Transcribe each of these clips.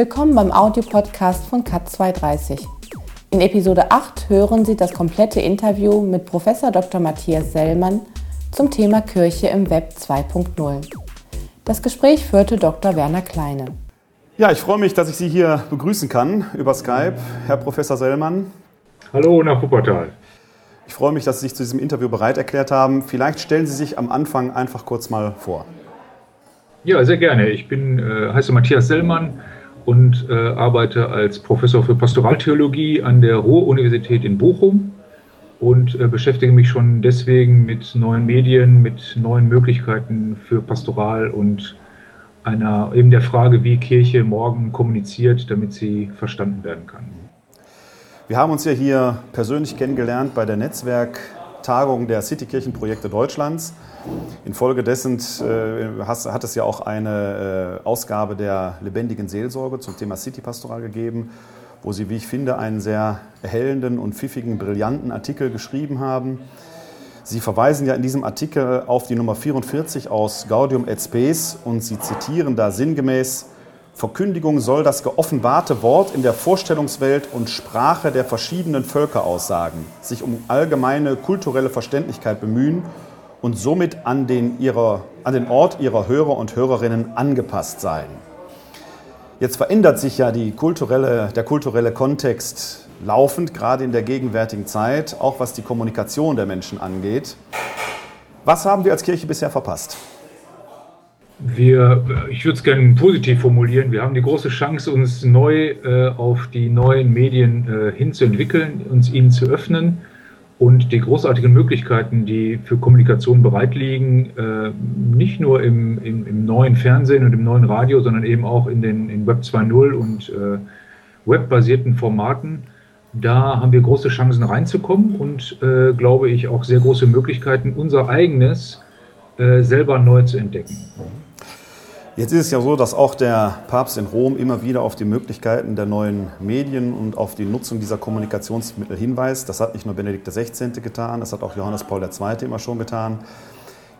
willkommen beim Audiopodcast von Cat230. In Episode 8 hören Sie das komplette Interview mit Prof. Dr. Matthias Sellmann zum Thema Kirche im Web 2.0. Das Gespräch führte Dr. Werner Kleine. Ja, ich freue mich, dass ich Sie hier begrüßen kann über Skype, Herr Professor Sellmann. Hallo nach Wuppertal. Ich freue mich, dass Sie sich zu diesem Interview bereit erklärt haben. Vielleicht stellen Sie sich am Anfang einfach kurz mal vor. Ja, sehr gerne. Ich bin, äh, heiße Matthias Sellmann und äh, arbeite als Professor für Pastoraltheologie an der Ruhr-Universität in Bochum und äh, beschäftige mich schon deswegen mit neuen Medien, mit neuen Möglichkeiten für Pastoral und einer eben der Frage, wie Kirche morgen kommuniziert, damit sie verstanden werden kann. Wir haben uns ja hier persönlich kennengelernt bei der Netzwerktagung der Citykirchenprojekte Deutschlands. Infolgedessen äh, hat es ja auch eine äh, Ausgabe der lebendigen Seelsorge zum Thema City-Pastoral gegeben, wo Sie, wie ich finde, einen sehr erhellenden und pfiffigen, brillanten Artikel geschrieben haben. Sie verweisen ja in diesem Artikel auf die Nummer 44 aus Gaudium et Spes und Sie zitieren da sinngemäß, Verkündigung soll das geoffenbarte Wort in der Vorstellungswelt und Sprache der verschiedenen Völker aussagen, sich um allgemeine kulturelle Verständlichkeit bemühen und somit an den, ihrer, an den Ort ihrer Hörer und Hörerinnen angepasst sein. Jetzt verändert sich ja kulturelle, der kulturelle Kontext laufend, gerade in der gegenwärtigen Zeit, auch was die Kommunikation der Menschen angeht. Was haben wir als Kirche bisher verpasst? Wir, ich würde es gerne positiv formulieren, wir haben die große Chance, uns neu äh, auf die neuen Medien äh, hinzuentwickeln, uns ihnen zu öffnen und die großartigen Möglichkeiten, die für Kommunikation bereit liegen, äh, nicht nur im, im, im, neuen Fernsehen und im neuen Radio, sondern eben auch in den in Web 2.0 und äh, webbasierten Formaten. Da haben wir große Chancen reinzukommen und, äh, glaube ich, auch sehr große Möglichkeiten, unser eigenes äh, selber neu zu entdecken. Jetzt ist es ja so, dass auch der Papst in Rom immer wieder auf die Möglichkeiten der neuen Medien und auf die Nutzung dieser Kommunikationsmittel hinweist. Das hat nicht nur Benedikt XVI. getan, das hat auch Johannes Paul II. immer schon getan.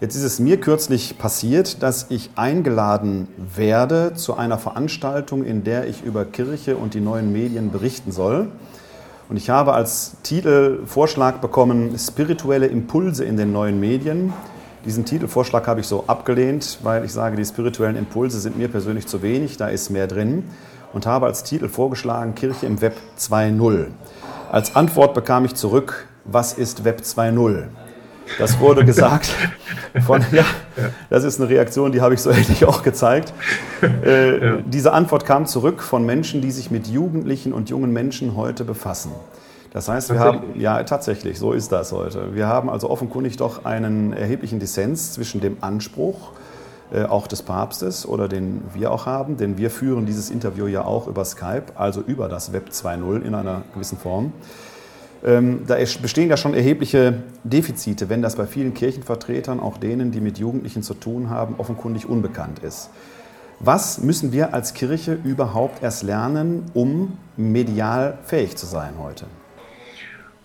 Jetzt ist es mir kürzlich passiert, dass ich eingeladen werde zu einer Veranstaltung, in der ich über Kirche und die neuen Medien berichten soll. Und ich habe als Titelvorschlag bekommen Spirituelle Impulse in den neuen Medien. Diesen Titelvorschlag habe ich so abgelehnt, weil ich sage, die spirituellen Impulse sind mir persönlich zu wenig, da ist mehr drin und habe als Titel vorgeschlagen Kirche im Web 2.0. Als Antwort bekam ich zurück, was ist Web 2.0? Das wurde gesagt von, ja, das ist eine Reaktion, die habe ich so ähnlich auch gezeigt. Äh. Diese Antwort kam zurück von Menschen, die sich mit Jugendlichen und jungen Menschen heute befassen. Das heißt, wir haben, ja, tatsächlich, so ist das heute. Wir haben also offenkundig doch einen erheblichen Dissens zwischen dem Anspruch, äh, auch des Papstes oder den wir auch haben, denn wir führen dieses Interview ja auch über Skype, also über das Web 2.0 in einer gewissen Form. Ähm, da bestehen ja schon erhebliche Defizite, wenn das bei vielen Kirchenvertretern, auch denen, die mit Jugendlichen zu tun haben, offenkundig unbekannt ist. Was müssen wir als Kirche überhaupt erst lernen, um medial fähig zu sein heute?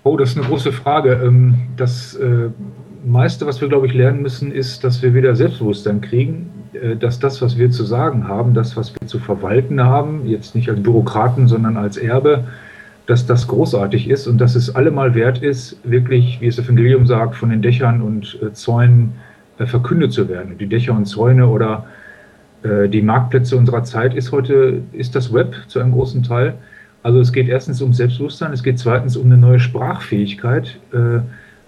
Oh, das ist eine große Frage. Ähm, das äh, meiste, was wir, glaube ich, lernen müssen, ist, dass wir wieder Selbstbewusstsein kriegen, äh, dass das, was wir zu sagen haben, das, was wir zu verwalten haben, jetzt nicht als Bürokraten, sondern als Erbe, dass das großartig ist und dass es allemal wert ist, wirklich, wie es das Evangelium sagt, von den Dächern und äh, Zäunen verkündet zu werden. Die Dächer und Zäune oder die Marktplätze unserer Zeit ist heute, ist das Web zu einem großen Teil. Also es geht erstens um Selbstbewusstsein, es geht zweitens um eine neue Sprachfähigkeit. Äh,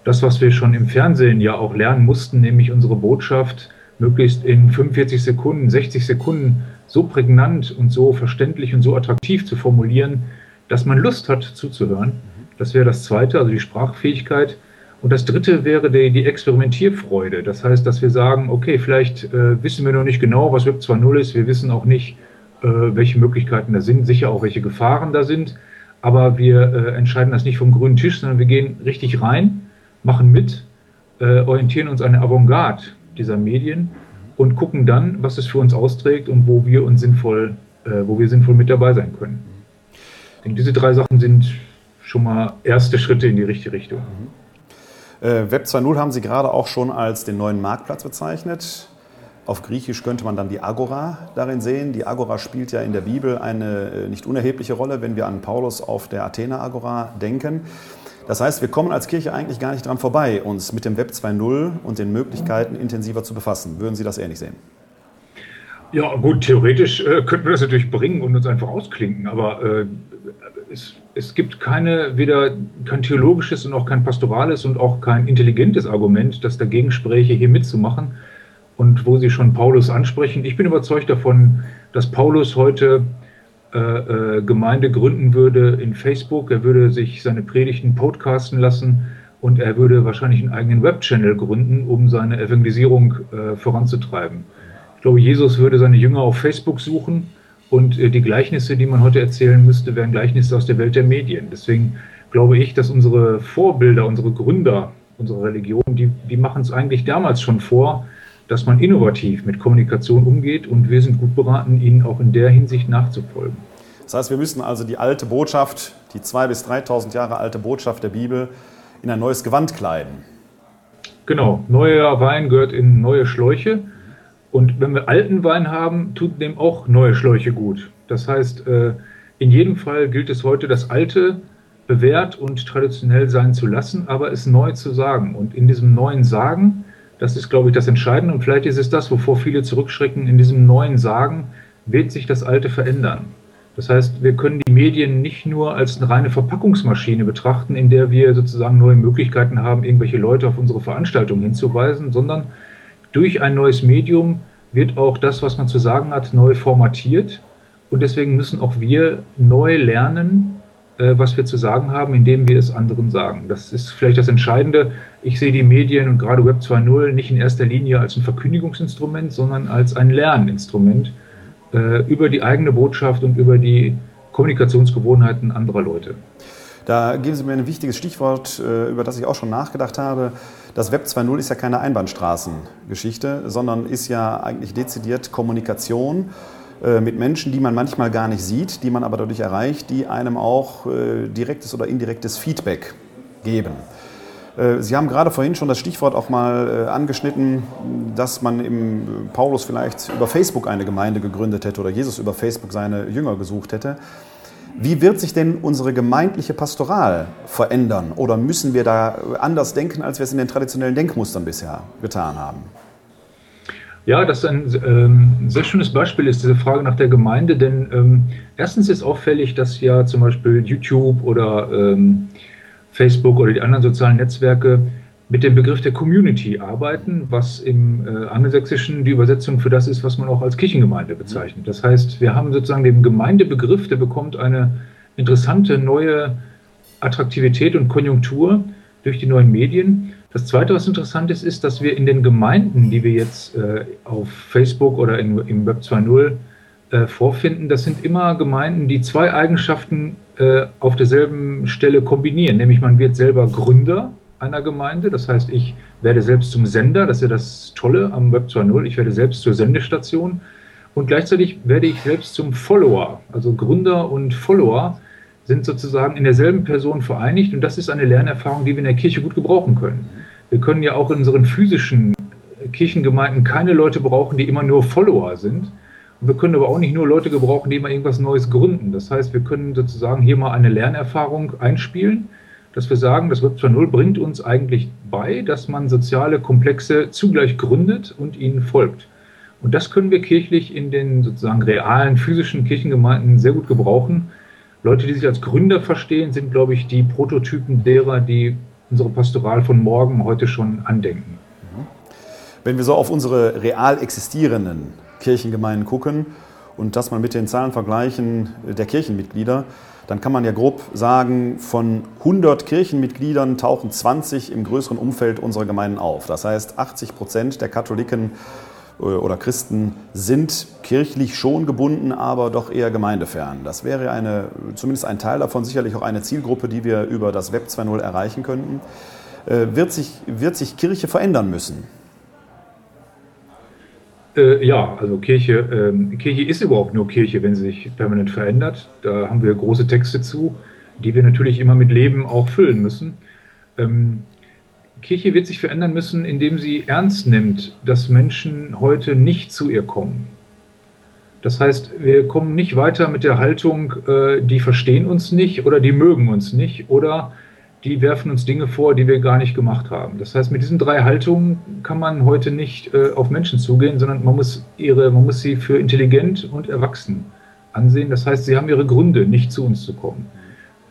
das, was wir schon im Fernsehen ja auch lernen mussten, nämlich unsere Botschaft möglichst in 45 Sekunden, 60 Sekunden so prägnant und so verständlich und so attraktiv zu formulieren, dass man Lust hat zuzuhören. Das wäre das Zweite, also die Sprachfähigkeit. Und das Dritte wäre die, die Experimentierfreude. Das heißt, dass wir sagen, okay, vielleicht äh, wissen wir noch nicht genau, was Web 2.0 ist. Wir wissen auch nicht, welche Möglichkeiten da sind, sicher auch welche Gefahren da sind. Aber wir äh, entscheiden das nicht vom grünen Tisch, sondern wir gehen richtig rein, machen mit, äh, orientieren uns an der Avantgarde dieser Medien und gucken dann, was es für uns austrägt und wo wir uns sinnvoll, äh, wo wir sinnvoll mit dabei sein können. Ich denke, diese drei Sachen sind schon mal erste Schritte in die richtige Richtung. Äh, Web 2.0 haben Sie gerade auch schon als den neuen Marktplatz bezeichnet. Auf Griechisch könnte man dann die Agora darin sehen. Die Agora spielt ja in der Bibel eine äh, nicht unerhebliche Rolle, wenn wir an Paulus auf der Athena Agora denken. Das heißt, wir kommen als Kirche eigentlich gar nicht dran vorbei, uns mit dem Web 2.0 und den Möglichkeiten intensiver zu befassen. Würden Sie das ähnlich sehen? Ja, gut, theoretisch äh, könnten wir das natürlich bringen und uns einfach ausklinken, aber äh, es, es, gibt keine, weder kein theologisches und auch kein pastorales und auch kein intelligentes Argument, das dagegen spräche, hier mitzumachen. Und wo Sie schon Paulus ansprechen, ich bin überzeugt davon, dass Paulus heute äh, äh, Gemeinde gründen würde in Facebook. Er würde sich seine Predigten podcasten lassen und er würde wahrscheinlich einen eigenen Webchannel gründen, um seine Evangelisierung äh, voranzutreiben. Ich glaube, Jesus würde seine Jünger auf Facebook suchen und äh, die Gleichnisse, die man heute erzählen müsste, wären Gleichnisse aus der Welt der Medien. Deswegen glaube ich, dass unsere Vorbilder, unsere Gründer unserer Religion, die, die machen es eigentlich damals schon vor, dass man innovativ mit Kommunikation umgeht und wir sind gut beraten, ihnen auch in der Hinsicht nachzufolgen. Das heißt, wir müssen also die alte Botschaft, die 2.000 bis 3.000 Jahre alte Botschaft der Bibel in ein neues Gewand kleiden. Genau, neuer Wein gehört in neue Schläuche und wenn wir alten Wein haben, tut dem auch neue Schläuche gut. Das heißt, äh, in jedem Fall gilt es heute, das Alte bewährt und traditionell sein zu lassen, aber es neu zu sagen. Und in diesem neuen Sagen, das ist, glaube ich, das Entscheidende. Und vielleicht ist es das, wovor viele zurückschrecken. In diesem neuen Sagen wird sich das Alte verändern. Das heißt, wir können die Medien nicht nur als eine reine Verpackungsmaschine betrachten, in der wir sozusagen neue Möglichkeiten haben, irgendwelche Leute auf unsere Veranstaltung hinzuweisen, sondern durch ein neues Medium wird auch das, was man zu sagen hat, neu formatiert. Und deswegen müssen auch wir neu lernen, was wir zu sagen haben, indem wir es anderen sagen. Das ist vielleicht das Entscheidende. Ich sehe die Medien und gerade Web 2.0 nicht in erster Linie als ein Verkündigungsinstrument, sondern als ein Lerninstrument äh, über die eigene Botschaft und über die Kommunikationsgewohnheiten anderer Leute. Da geben Sie mir ein wichtiges Stichwort, äh, über das ich auch schon nachgedacht habe. Das Web 2.0 ist ja keine Einbahnstraßengeschichte, sondern ist ja eigentlich dezidiert Kommunikation äh, mit Menschen, die man manchmal gar nicht sieht, die man aber dadurch erreicht, die einem auch äh, direktes oder indirektes Feedback geben. Sie haben gerade vorhin schon das Stichwort auch mal angeschnitten, dass man im Paulus vielleicht über Facebook eine Gemeinde gegründet hätte oder Jesus über Facebook seine Jünger gesucht hätte. Wie wird sich denn unsere gemeindliche Pastoral verändern? Oder müssen wir da anders denken, als wir es in den traditionellen Denkmustern bisher getan haben? Ja, das ist ein ähm, sehr schönes Beispiel, ist diese Frage nach der Gemeinde, denn ähm, erstens ist auffällig, dass ja zum Beispiel YouTube oder ähm, Facebook oder die anderen sozialen Netzwerke mit dem Begriff der Community arbeiten, was im äh, Angelsächsischen die Übersetzung für das ist, was man auch als Kirchengemeinde bezeichnet. Das heißt, wir haben sozusagen den Gemeindebegriff, der bekommt eine interessante neue Attraktivität und Konjunktur durch die neuen Medien. Das Zweite, was interessant ist, ist, dass wir in den Gemeinden, die wir jetzt äh, auf Facebook oder in, im Web 2.0 äh, vorfinden, das sind immer Gemeinden, die zwei Eigenschaften äh, auf derselben Stelle kombinieren. Nämlich man wird selber Gründer einer Gemeinde. Das heißt, ich werde selbst zum Sender, das ist ja das Tolle am Web 2.0, ich werde selbst zur Sendestation und gleichzeitig werde ich selbst zum Follower. Also Gründer und Follower sind sozusagen in derselben Person vereinigt und das ist eine Lernerfahrung, die wir in der Kirche gut gebrauchen können. Wir können ja auch in unseren physischen Kirchengemeinden keine Leute brauchen, die immer nur Follower sind. Und wir können aber auch nicht nur Leute gebrauchen, die immer irgendwas Neues gründen. Das heißt, wir können sozusagen hier mal eine Lernerfahrung einspielen dass wir sagen, das Web 2.0 bringt uns eigentlich bei, dass man soziale Komplexe zugleich gründet und ihnen folgt. Und das können wir kirchlich in den sozusagen realen, physischen Kirchengemeinden sehr gut gebrauchen. Leute, die sich als Gründer verstehen, sind, glaube ich, die Prototypen derer, die unsere Pastoral von morgen heute schon andenken. Wenn wir so auf unsere real existierenden Kirchengemeinden gucken und das mal mit den Zahlen vergleichen der Kirchenmitglieder, dann kann man ja grob sagen, von 100 Kirchenmitgliedern tauchen 20 im größeren Umfeld unserer Gemeinden auf. Das heißt, 80 Prozent der Katholiken oder Christen sind kirchlich schon gebunden, aber doch eher gemeindefern. Das wäre eine, zumindest ein Teil davon, sicherlich auch eine Zielgruppe, die wir über das Web 2.0 erreichen könnten. Äh, wird sich, wird sich Kirche verändern müssen? Äh, ja, also Kirche, äh, Kirche ist überhaupt nur Kirche, wenn sie sich permanent verändert. Da haben wir große Texte zu, die wir natürlich immer mit Leben auch füllen müssen. Ähm, Kirche wird sich verändern müssen, indem sie ernst nimmt, dass Menschen heute nicht zu ihr kommen. Das heißt, wir kommen nicht weiter mit der Haltung, äh, die verstehen uns nicht oder die mögen uns nicht oder die werfen uns Dinge vor, die wir gar nicht gemacht haben. Das heißt, mit diesen drei Haltungen kann man heute nicht äh, auf Menschen zugehen, sondern man muss, ihre, man muss sie für intelligent und erwachsen ansehen. Das heißt, sie haben ihre Gründe, nicht zu uns zu kommen.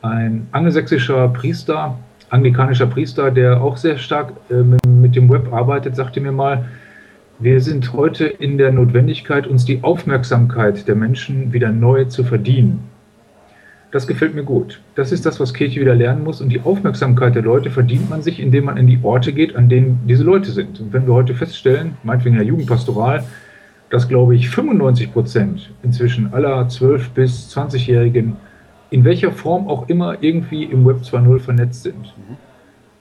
Ein angelsächsischer Priester, anglikanischer Priester, der auch sehr stark äh, mit dem Web arbeitet, sagte mir mal, wir sind heute in der Notwendigkeit, uns die Aufmerksamkeit der Menschen wieder neu zu verdienen. Das gefällt mir gut. Das ist das, was Kirche wieder lernen muss. Und die Aufmerksamkeit der Leute verdient man sich, indem man in die Orte geht, an denen diese Leute sind. Und wenn wir heute feststellen, meinetwegen in der Jugendpastoral, dass, glaube ich, 95 Prozent inzwischen aller 12- bis 20-Jährigen in welcher Form auch immer irgendwie im Web 2.0 vernetzt sind,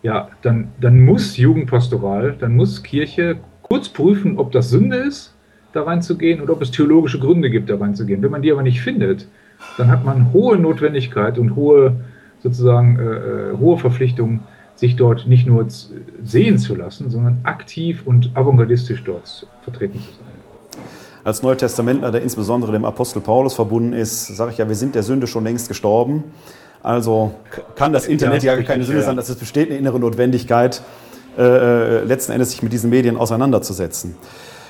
ja, dann, dann muss Jugendpastoral, dann muss Kirche kurz prüfen, ob das Sünde ist, da reinzugehen oder ob es theologische Gründe gibt, da reinzugehen. Wenn man die aber nicht findet, dann hat man hohe Notwendigkeit und hohe sozusagen äh, äh hohe Verpflichtung, sich dort nicht nur sehen zu lassen, sondern aktiv und avantgardistisch dort vertreten zu sein. Als Neutestamentler, der insbesondere dem Apostel Paulus verbunden ist, sage ich ja, wir sind der Sünde schon längst gestorben. Also kann das Internet ja, ja keine Sünde sein, dass es besteht eine innere Notwendigkeit, äh, äh, letzten Endes sich mit diesen Medien auseinanderzusetzen.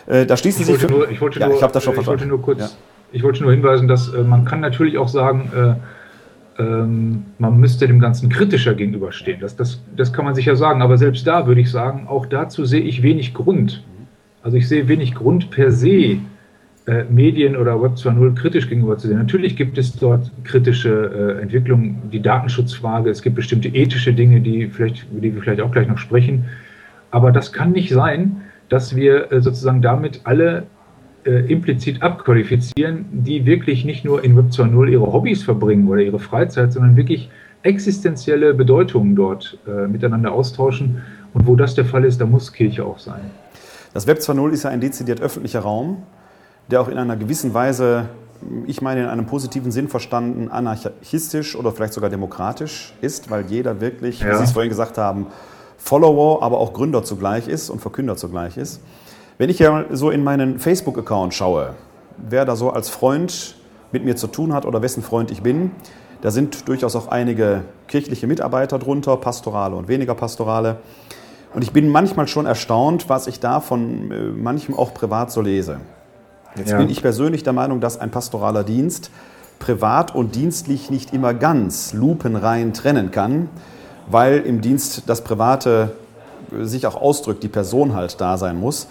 Äh, da schließen ich sich. Wollte nur, ich wollte ja, nur, ich das schon. Ich wollte nur kurz. Ja ich wollte nur hinweisen, dass äh, man kann natürlich auch sagen, äh, ähm, man müsste dem Ganzen kritischer gegenüberstehen. Das, das, das kann man sicher sagen. Aber selbst da würde ich sagen, auch dazu sehe ich wenig Grund. Also ich sehe wenig Grund per se, äh, Medien oder Web 2.0 kritisch gegenüber zu sehen. Natürlich gibt es dort kritische äh, Entwicklungen, die Datenschutzfrage, es gibt bestimmte ethische Dinge, die, vielleicht, über die wir vielleicht auch gleich noch sprechen. Aber das kann nicht sein, dass wir äh, sozusagen damit alle äh, implizit abqualifizieren, die wirklich nicht nur in Web 2.0 ihre Hobbys verbringen oder ihre Freizeit, sondern wirklich existenzielle Bedeutungen dort äh, miteinander austauschen. Und wo das der Fall ist, da muss Kirche auch sein. Das Web 2.0 ist ja ein dezidiert öffentlicher Raum, der auch in einer gewissen Weise, ich meine in einem positiven Sinn verstanden, anarchistisch oder vielleicht sogar demokratisch ist, weil jeder wirklich, ja. wie Sie es vorhin gesagt haben, Follower, aber auch Gründer zugleich ist und Verkünder zugleich ist. Wenn ich ja so in meinen Facebook-Account schaue, wer da so als Freund mit mir zu tun hat oder wessen Freund ich bin, da sind durchaus auch einige kirchliche Mitarbeiter drunter, pastorale und weniger pastorale. Und ich bin manchmal schon erstaunt, was ich da von äh, manchem auch privat so lese. Jetzt ja. bin ich persönlich der Meinung, dass ein pastoraler Dienst privat und dienstlich nicht immer ganz lupenrein trennen kann, weil im Dienst das Private sich auch ausdrückt, die Person halt da sein muss.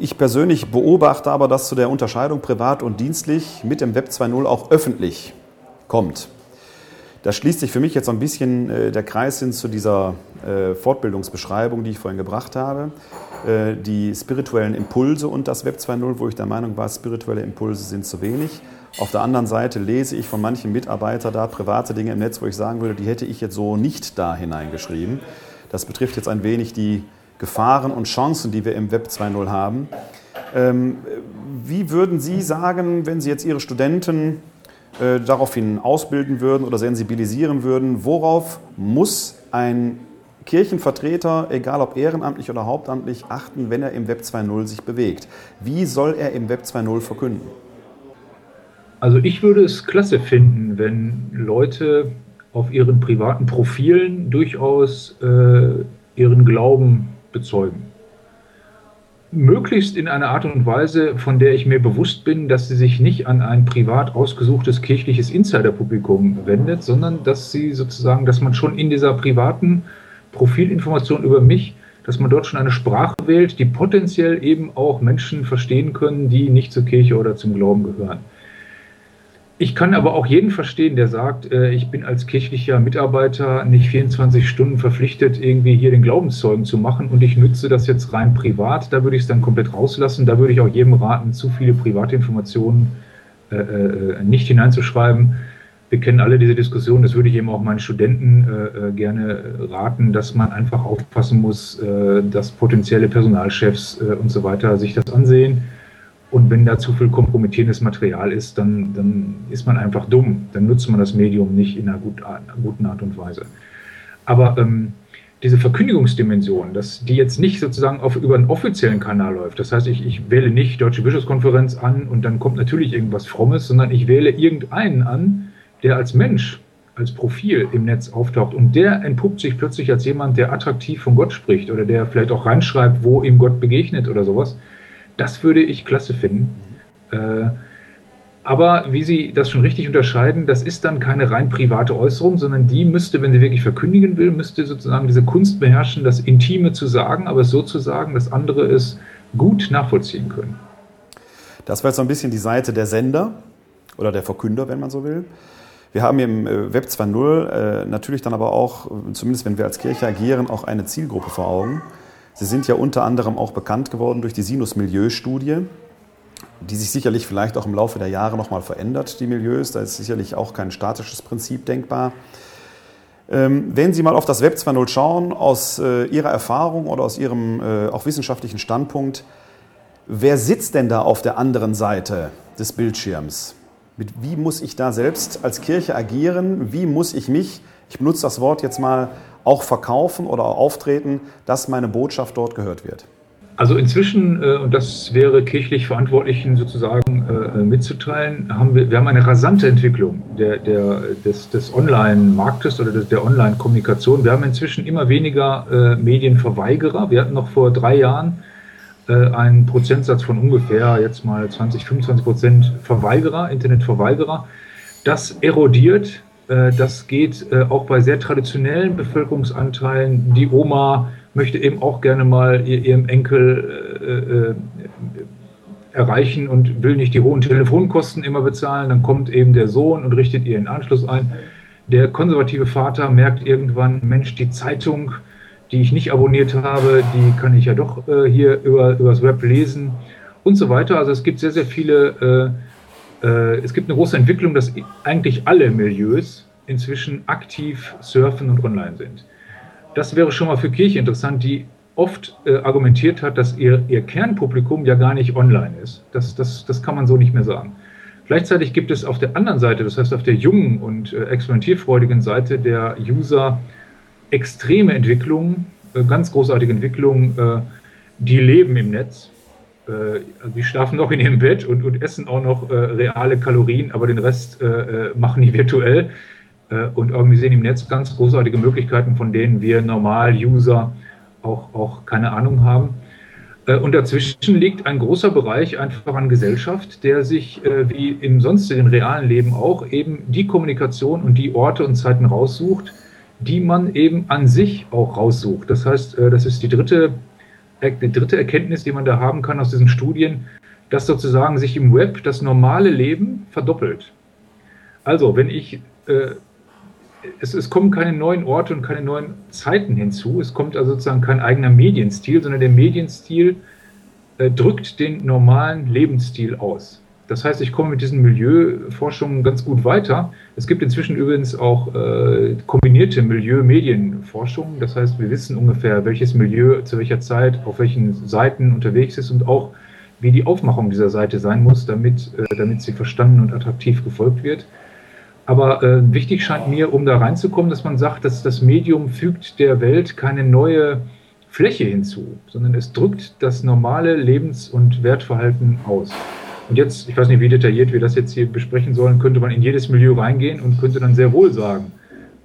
Ich persönlich beobachte aber, dass zu der Unterscheidung privat und dienstlich mit dem Web 2.0 auch öffentlich kommt. Da schließt sich für mich jetzt so ein bisschen äh, der Kreis hin zu dieser äh, Fortbildungsbeschreibung, die ich vorhin gebracht habe. Äh, die spirituellen Impulse und das Web 2.0, wo ich der Meinung war, spirituelle Impulse sind zu wenig. Auf der anderen Seite lese ich von manchen Mitarbeitern da private Dinge im Netz, wo ich sagen würde, die hätte ich jetzt so nicht da hineingeschrieben. Das betrifft jetzt ein wenig die Gefahren und Chancen, die wir im Web 2.0 haben. Ähm, wie würden Sie sagen, wenn Sie jetzt Ihre Studenten äh, daraufhin ausbilden würden oder sensibilisieren würden, worauf muss ein Kirchenvertreter, egal ob ehrenamtlich oder hauptamtlich, achten, wenn er im Web 2.0 sich bewegt? Wie soll er im Web 2.0 verkünden? Also ich würde es klasse finden, wenn Leute auf ihren privaten Profilen durchaus äh, ihren Glauben bezeugen. Möglichst in einer Art und Weise, von der ich mir bewusst bin, dass sie sich nicht an ein privat ausgesuchtes kirchliches Insiderpublikum wendet, sondern dass sie sozusagen, dass man schon in dieser privaten Profilinformation über mich, dass man dort schon eine Sprache wählt, die potenziell eben auch Menschen verstehen können, die nicht zur Kirche oder zum Glauben gehören. Ich kann aber auch jeden verstehen, der sagt, äh, ich bin als kirchlicher Mitarbeiter nicht 24 Stunden verpflichtet, irgendwie hier den Glaubenszeugen zu machen und ich nütze das jetzt rein privat. Da würde ich es dann komplett rauslassen. Da würde ich auch jedem raten, zu viele private Informationen äh, äh, nicht hineinzuschreiben. Wir kennen alle diese Diskussion, das würde ich eben auch meinen Studenten äh, äh gerne raten, dass man einfach aufpassen muss, äh, dass potenzielle Personalchefs und so weiter sich das ansehen und wenn da zu viel kompromittierendes Material ist, dann, dann ist man einfach dumm. Dann nutzt man das Medium nicht in einer, gut, guten Art und Weise. Aber ähm, diese Verkündigungsdimension, dass die jetzt nicht sozusagen auf, über einen offiziellen Kanal läuft. Das heißt, ich, ich wähle nicht Deutsche Bischofskonferenz an und dann kommt natürlich irgendwas Frommes, sondern ich wähle irgendeinen an, der als Mensch, als Profil im Netz auftaucht. Und der entpuppt sich plötzlich als jemand, der attraktiv von Gott spricht oder der vielleicht auch reinschreibt, wo ihm Gott begegnet oder sowas. Das würde ich klasse finden. Äh, aber wie Sie das schon richtig unterscheiden, das ist dann keine rein private Äußerung, sondern die müsste, wenn sie wirklich verkündigen will, müsste sozusagen diese Kunst beherrschen, das Intime zu sagen, aber so zu sagen, dass andere es gut nachvollziehen können. Das war jetzt so ein bisschen die Seite der Sender oder der Verkünder, wenn man so will. Wir haben im äh, Web 2.0 äh, natürlich dann aber auch, zumindest wenn wir als Kirche agieren, auch eine Zielgruppe vor Augen. Sie sind ja unter anderem auch bekannt geworden durch die Sinus-Milieu-Studie die sich sicherlich vielleicht auch im Laufe der Jahre nochmal verändert, die Milieus. Da ist sicherlich auch kein statisches Prinzip denkbar. Ähm, wenn Sie mal auf das Web 2.0 schauen, aus äh, Ihrer Erfahrung oder aus Ihrem äh, auch wissenschaftlichen Standpunkt, wer sitzt denn da auf der anderen Seite des Bildschirms? Mit, wie muss ich da selbst als Kirche agieren? Wie muss ich mich, ich benutze das Wort jetzt mal, auch verkaufen oder auftreten, dass meine Botschaft dort gehört wird? Also inzwischen, äh, und das wäre kirchlich Verantwortlichen sozusagen äh, mitzuteilen, haben wir, wir haben eine rasante Entwicklung der, der, des, des Online-Marktes oder der Online-Kommunikation. Wir haben inzwischen immer weniger äh, Medienverweigerer. Wir hatten noch vor drei Jahren äh, einen Prozentsatz von ungefähr jetzt mal 20, 25 Prozent Verweigerer, Internetverweigerer. Das erodiert. Äh, das geht äh, auch bei sehr traditionellen Bevölkerungsanteilen. Die Oma, möchte eben auch gerne mal ihrem Enkel äh, äh, erreichen und will nicht die hohen Telefonkosten immer bezahlen. Dann kommt eben der Sohn und richtet ihren Anschluss ein. Der konservative Vater merkt irgendwann, Mensch, die Zeitung, die ich nicht abonniert habe, die kann ich ja doch äh, hier über, übers Web lesen und so weiter. Also es gibt sehr, sehr viele, äh, äh, es gibt eine große Entwicklung, dass eigentlich alle Milieus inzwischen aktiv surfen und online sind das wäre schon mal für Kirche interessant, die oft äh, argumentiert hat, dass ihr, ihr Kernpublikum ja gar nicht online ist. Das, das, das kann man so nicht mehr sagen. Gleichzeitig gibt es auf der anderen Seite, das heißt auf der jungen und äh, experimentierfreudigen Seite der User extreme Entwicklungen, ganz großartige Entwicklungen, äh, die leben im Netz. Äh, also die schlafen noch in ihrem Bett und, und essen auch noch äh, reale Kalorien, aber den Rest machen die virtuell. Äh, und organisieren im Netz ganz großartige Möglichkeiten, von denen wir Normal-User auch, auch keine Ahnung haben. Äh, und dazwischen liegt ein großer Bereich einfach an Gesellschaft, der sich äh, wie im sonstigen realen Leben auch eben die Kommunikation und die Orte und Zeiten raussucht, die man eben an sich auch raussucht. Das heißt, das ist die dritte, die dritte Erkenntnis, die man da haben kann aus diesen Studien, dass sozusagen sich im Web das normale Leben verdoppelt. Also, wenn ich es, es, kommen keine neuen Orte und keine neuen Zeiten hinzu. Es kommt also sozusagen kein eigener Medienstil, sondern der Medienstil äh, drückt den normalen Lebensstil aus. Das heißt, ich komme mit diesen Milieuforschungen ganz gut weiter. Es gibt inzwischen übrigens auch äh, kombinierte Milieu-Medienforschung. Das heißt, wir wissen ungefähr, welches Milieu zu welcher Zeit auf welchen Seiten unterwegs ist und auch, wie die Aufmachung dieser Seite sein muss, damit, äh, damit sie verstanden und attraktiv gefolgt wird. Aber äh, wichtig scheint mir, um da reinzukommen, dass man sagt, dass das Medium fügt der Welt keine neue Fläche hinzu, sondern es drückt das normale Lebens- und Wertverhalten aus. Und jetzt, ich weiß nicht, wie detailliert wir das jetzt hier besprechen sollen, könnte man in jedes Milieu reingehen und könnte dann sehr wohl sagen,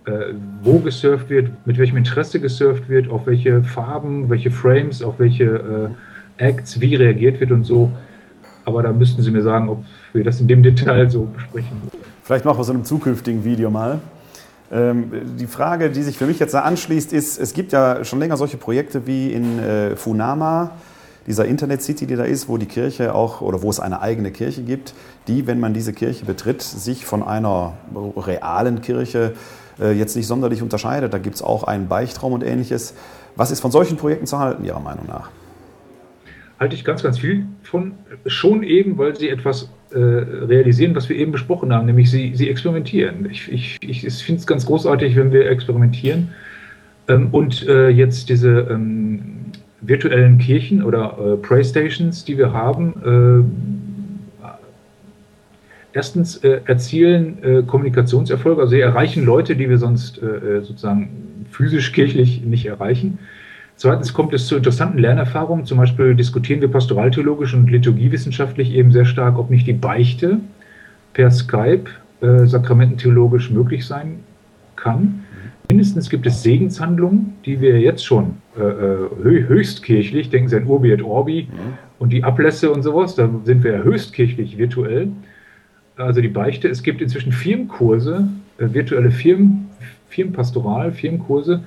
äh, wo gesurft wird, mit welchem Interesse gesurft wird, auf welche Farben, welche Frames, auf welche äh, Acts, wie reagiert wird und so. Aber da müssten Sie mir sagen, ob wir das in dem Detail so besprechen. Vielleicht machen wir es in einem zukünftigen Video mal. Ähm, die Frage, die sich für mich jetzt da anschließt, ist, es gibt ja schon länger solche Projekte wie in äh, Funama, dieser Internet City, die da ist, wo die Kirche auch oder wo es eine eigene Kirche gibt, die, wenn man diese Kirche betritt, sich von einer realen Kirche äh, jetzt nicht sonderlich unterscheidet. Da gibt es auch einen Beichtraum und ähnliches. Was ist von solchen Projekten zu halten, Ihrer Meinung nach? Halte ich ganz, ganz viel von. Schon eben, weil sie etwas äh, realisieren, was wir eben besprochen haben, nämlich sie, sie experimentieren. Ich, ich, ich finde es ganz großartig, wenn wir experimentieren. Ähm, und äh, jetzt diese ähm, virtuellen Kirchen oder äh, Playstations, die wir haben, äh, erstens äh, erzielen äh, Kommunikationserfolge, also sie erreichen Leute, die wir sonst sozusagen physisch kirchlich nicht erreichen. Zweitens kommt es zu interessanten Lernerfahrungen. Zum Beispiel diskutieren wir pastoraltheologisch und liturgiewissenschaftlich eben sehr stark, ob nicht die Beichte per Skype äh, sakramententheologisch möglich sein kann. Mindestens gibt es Segenshandlungen, die wir jetzt schon äh, äh höchstkirchlich, denken Sie an Urbi et Orbi mhm. und die Ablässe und sowas, da sind wir ja höchstkirchlich virtuell. Also die Beichte, es gibt inzwischen Firmenkurse, äh, virtuelle Firmen, Firmenpastoral, Firmenkurse.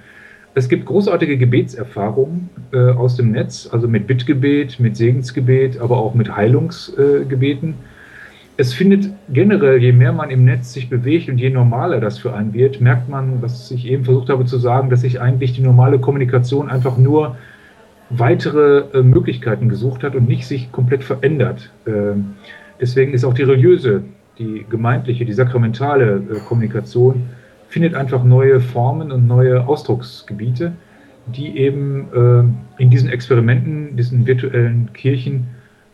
Es gibt großartige Gebetserfahrungen äh, aus dem Netz, also mit Bittgebet, mit Segensgebet, aber auch mit Heilungsgebeten. Es findet generell, je mehr man im Netz sich bewegt und je normaler das für einen wird, merkt man, was ich eben versucht habe zu sagen, dass sich eigentlich die normale Kommunikation einfach nur weitere äh, Möglichkeiten gesucht hat und nicht sich komplett verändert. Äh, deswegen ist auch die religiöse, die gemeindliche, die sakramentale äh, Kommunikation findet einfach neue Formen und neue Ausdrucksgebiete, die eben äh, in diesen Experimenten, diesen virtuellen Kirchen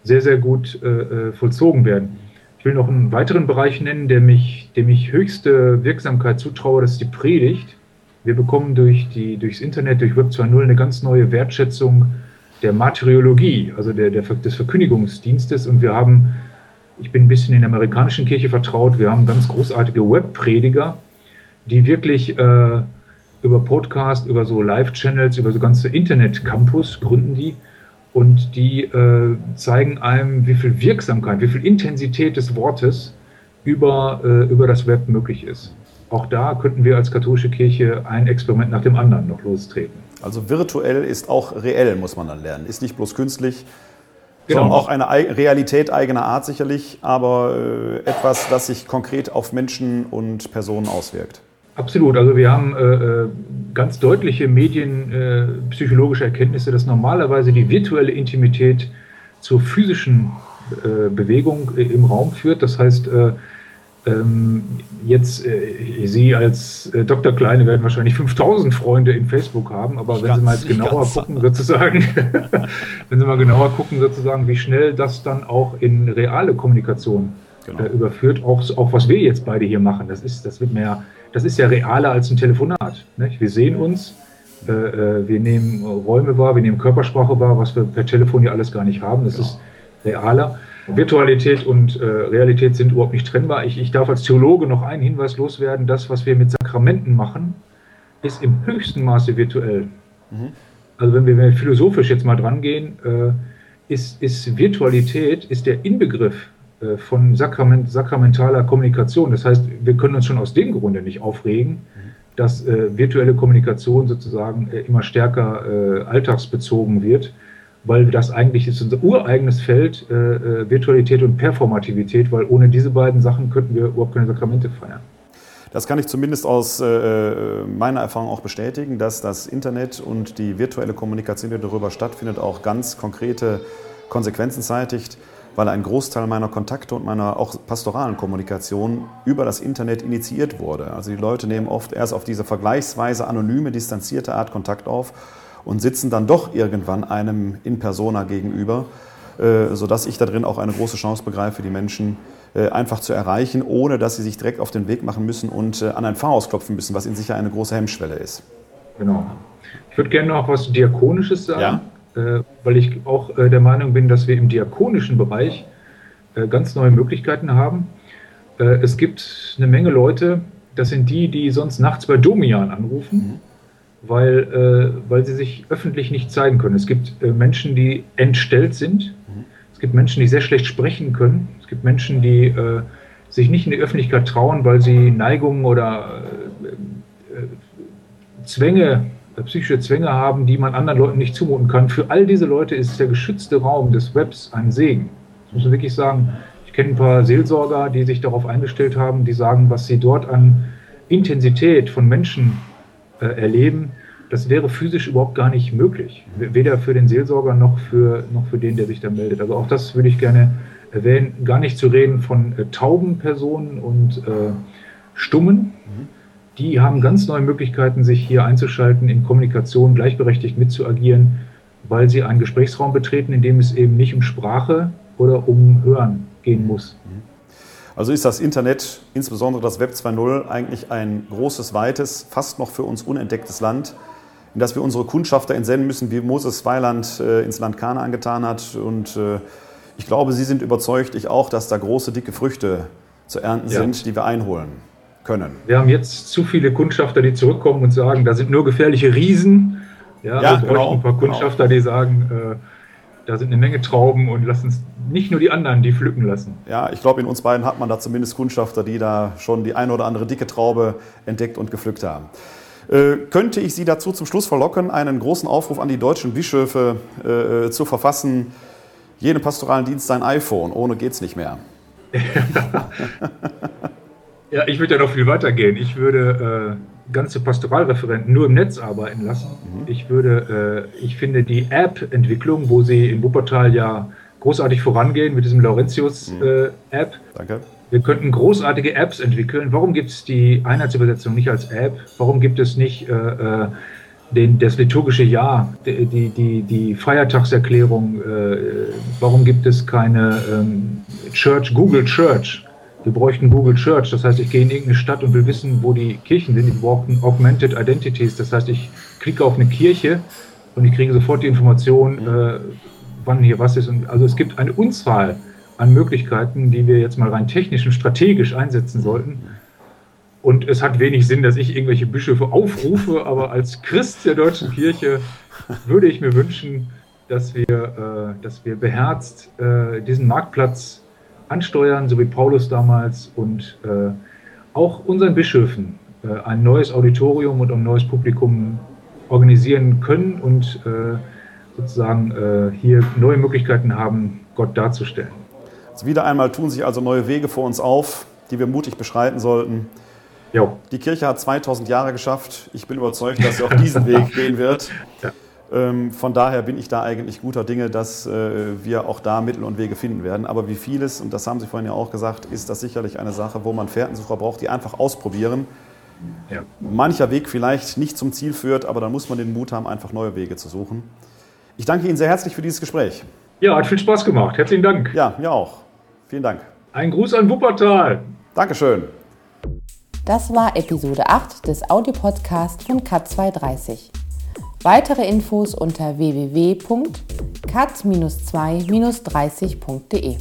sehr, sehr gut äh, äh, vollzogen werden will noch einen weiteren Bereich nennen, der mich, dem ich höchste Wirksamkeit zutraue, das ist die Predigt. Wir bekommen durch die, durchs Internet, durch Web 2.0 eine ganz neue Wertschätzung der Martyriologie, also der, der, des Verkündigungsdienstes. Und wir haben, ich bin ein bisschen in der amerikanischen Kirche vertraut, wir haben ganz großartige Webprediger, die wirklich äh, über Podcast, über so Live-Channels, über so ganze Internet-Campus gründen die und die äh, zeigen einem, wie viel Wirksamkeit, wie viel Intensität des Wortes über, äh, über das Web möglich ist. Auch da könnten wir als katholische Kirche ein Experiment nach dem anderen noch lostreten. Also virtuell ist auch reell, muss man dann lernen. Ist nicht bloß künstlich, genau. sondern auch eine Realität eigener Art sicherlich, aber äh, etwas, das sich konkret auf Menschen und Personen auswirkt. Absolut. Also wir haben äh, äh, ganz deutliche medienpsychologische äh, Erkenntnisse, dass normalerweise die virtuelle Intimität zur physischen äh, Bewegung äh, im Raum führt. Das heißt, äh, ähm, jetzt Sie als Dr. Kleine werden wahrscheinlich 5000 Freunde in Facebook haben, aber wenn ganz, Sie mal jetzt genauer gucken, sozusagen, wenn Sie mal genauer gucken, sozusagen, wie schnell das dann auch in reale Kommunikation genau. überführt, auch, auch was wir jetzt beide hier machen, das ist, das wird ja das ist ja realer als ein Telefonat. Nicht? Wir sehen uns, äh, äh, wir nehmen Räume wahr, wir nehmen Körpersprache wahr, was wir per Telefon ja alles gar nicht haben. Das ja. ist realer. Virtualität und äh, Realität sind überhaupt nicht trennbar. Ich, ich darf als Theologe noch einen Hinweis loswerden. Das, was wir mit Sakramenten machen, ist im höchsten Maße virtuell. Mhm. Also wenn wir philosophisch jetzt mal dran gehen, äh, ist, ist Virtualität ist der Inbegriff von Sakrament, sakramentaler Kommunikation. Das heißt, wir können uns schon aus dem Grunde nicht aufregen, dass äh, virtuelle Kommunikation sozusagen äh, immer stärker äh, alltagsbezogen wird, weil das eigentlich ist unser ureigenes Feld, äh, äh, Virtualität und Performativität, weil ohne diese beiden Sachen könnten wir überhaupt keine Sakramente feiern. Das kann ich zumindest aus äh, meiner Erfahrung auch bestätigen, dass das Internet und die virtuelle Kommunikation, die darüber stattfindet, auch ganz konkrete Konsequenzen zeitigt weil ein Großteil meiner Kontakte und meiner auch pastoralen Kommunikation über das Internet initiiert wurde. Also die Leute nehmen oft erst auf diese vergleichsweise anonyme, distanzierte Art Kontakt auf und sitzen dann doch irgendwann einem in persona gegenüber, äh, sodass ich da drin auch eine große Chance begreife, die Menschen äh, einfach zu erreichen, ohne dass sie sich direkt auf den Weg machen müssen und äh, an ein Pfarrhaus klopfen müssen, was in sich ja eine große Hemmschwelle ist. Genau. Ich würde gerne noch was Diakonisches sagen. Ja? Äh, weil ich auch äh, der Meinung bin, dass wir im diakonischen Bereich äh, ganz neue Möglichkeiten haben. es gibt eine Menge Leute, das sind die, die sonst nachts bei Domian anrufen, mhm. weil, weil sie sich öffentlich nicht zeigen können. Es gibt Menschen, die entstellt sind. Mhm. Es gibt Menschen, die sehr schlecht sprechen können. Es gibt Menschen, die sich nicht in die Öffentlichkeit trauen, weil sie Neigungen oder Zwänge psychische Zwänge haben, die man anderen Leuten nicht zumuten kann. Für all diese Leute ist der geschützte Raum des Webs ein Segen. Das muss man wirklich sagen. Ich kenne ein paar Seelsorger, die sich darauf eingestellt haben, die sagen, was sie dort an Intensität von Menschen äh, erleben, das wäre physisch überhaupt gar nicht möglich. Weder für den Seelsorger noch für, noch für den, der sich da meldet. Also auch das würde ich gerne erwähnen. Gar nicht zu reden von äh, tauben Personen und äh, Stummen. Mhm die haben ganz neue Möglichkeiten, sich hier einzuschalten, in Kommunikation gleichberechtigt mitzuagieren, weil sie einen Gesprächsraum betreten, in dem es eben nicht um Sprache oder um Hören gehen muss. Also ist das Internet, insbesondere das Web 2.0, eigentlich ein großes, weites, fast noch für uns unentdecktes Land, in das wir unsere Kundschafter entsenden müssen, wie Moses Weiland äh, ins Land Kana angetan hat. Und äh, ich glaube, Sie sind überzeugt, ich auch, dass da große, dicke Früchte zu ernten ja. sind, die wir einholen können. Wir haben jetzt zu viele Kundschafter, die zurückkommen und sagen, da sind nur gefährliche Riesen. Ja, ja wir genau, ein paar Kundschafter, genau. die sagen, äh, da sind eine Menge Trauben und lassen uns nicht nur die anderen die pflücken lassen. Ja, ich glaube, in uns beiden hat man da zumindest Kundschafter, die da schon die eine oder andere dicke Traube entdeckt und gepflückt haben. Äh, könnte ich Sie dazu zum Schluss verlocken, einen großen Aufruf an die deutschen Bischöfe äh, zu verfassen, jedem pastoralen Dienst sein iPhone, ohne geht's nicht mehr. ja, ich würde ja noch viel weiter gehen. Ich würde äh, ganze Pastoralreferenten nur im Netz arbeiten lassen. Mhm. Ich würde, äh, ich finde die App-Entwicklung, wo sie in Wuppertal ja großartig vorangehen mit diesem Laurentius-App. Mhm. Äh, Danke. Wir könnten großartige Apps entwickeln. Warum gibt es die Einheitsübersetzung nicht als App? Warum gibt es nicht äh, äh den, das liturgische Jahr, die, die, die Feiertagserklärung? Äh, warum gibt es keine ähm, Church, Google Church? Wir bräuchten Google Church. Das heißt, ich gehe in irgendeine Stadt und will wissen, wo die Kirchen sind. Wir brauchen Augmented Identities. Das heißt, ich klicke auf eine Kirche und ich kriege sofort die Information, äh, wann hier was ist. Und also es gibt eine Unzahl an Möglichkeiten, die wir jetzt mal rein technisch und strategisch einsetzen sollten. Und es hat wenig Sinn, dass ich irgendwelche Bischöfe aufrufe, aber als Christ der deutschen Kirche würde ich mir wünschen, dass wir, äh, dass wir beherzt äh, diesen Marktplatz ansteuern, so wie Paulus damals, und äh, auch unseren Bischöfen äh, ein neues Auditorium und ein neues Publikum organisieren können und äh, sozusagen äh, hier neue Möglichkeiten haben, Gott darzustellen. Also wieder einmal tun sich also neue Wege vor uns auf, die wir mutig beschreiten sollten. Jo. Die Kirche hat 2000 Jahre geschafft. Ich bin überzeugt, dass sie auch diesen Weg gehen wird. Ja. Ähm, von daher bin ich da eigentlich guter Dinge, dass äh, wir auch da Mittel und Wege finden werden. Aber wie vieles, und das haben Sie vorhin ja auch gesagt, ist das sicherlich eine Sache, wo man Fährtensucher braucht, die einfach ausprobieren. Ja. Mancher Weg vielleicht nicht zum Ziel führt, aber dann muss man den Mut haben, einfach neue Wege zu suchen. Ich danke Ihnen sehr herzlich für dieses Gespräch. Ja, hat viel Spaß gemacht. Herzlichen Dank. Ja, mir auch. Vielen Dank. Ein Gruß an Wuppertal. Dankeschön. Das war Episode 8 des Audiopodcasts von Cat230. Weitere Infos unter www.cat-2-30.de.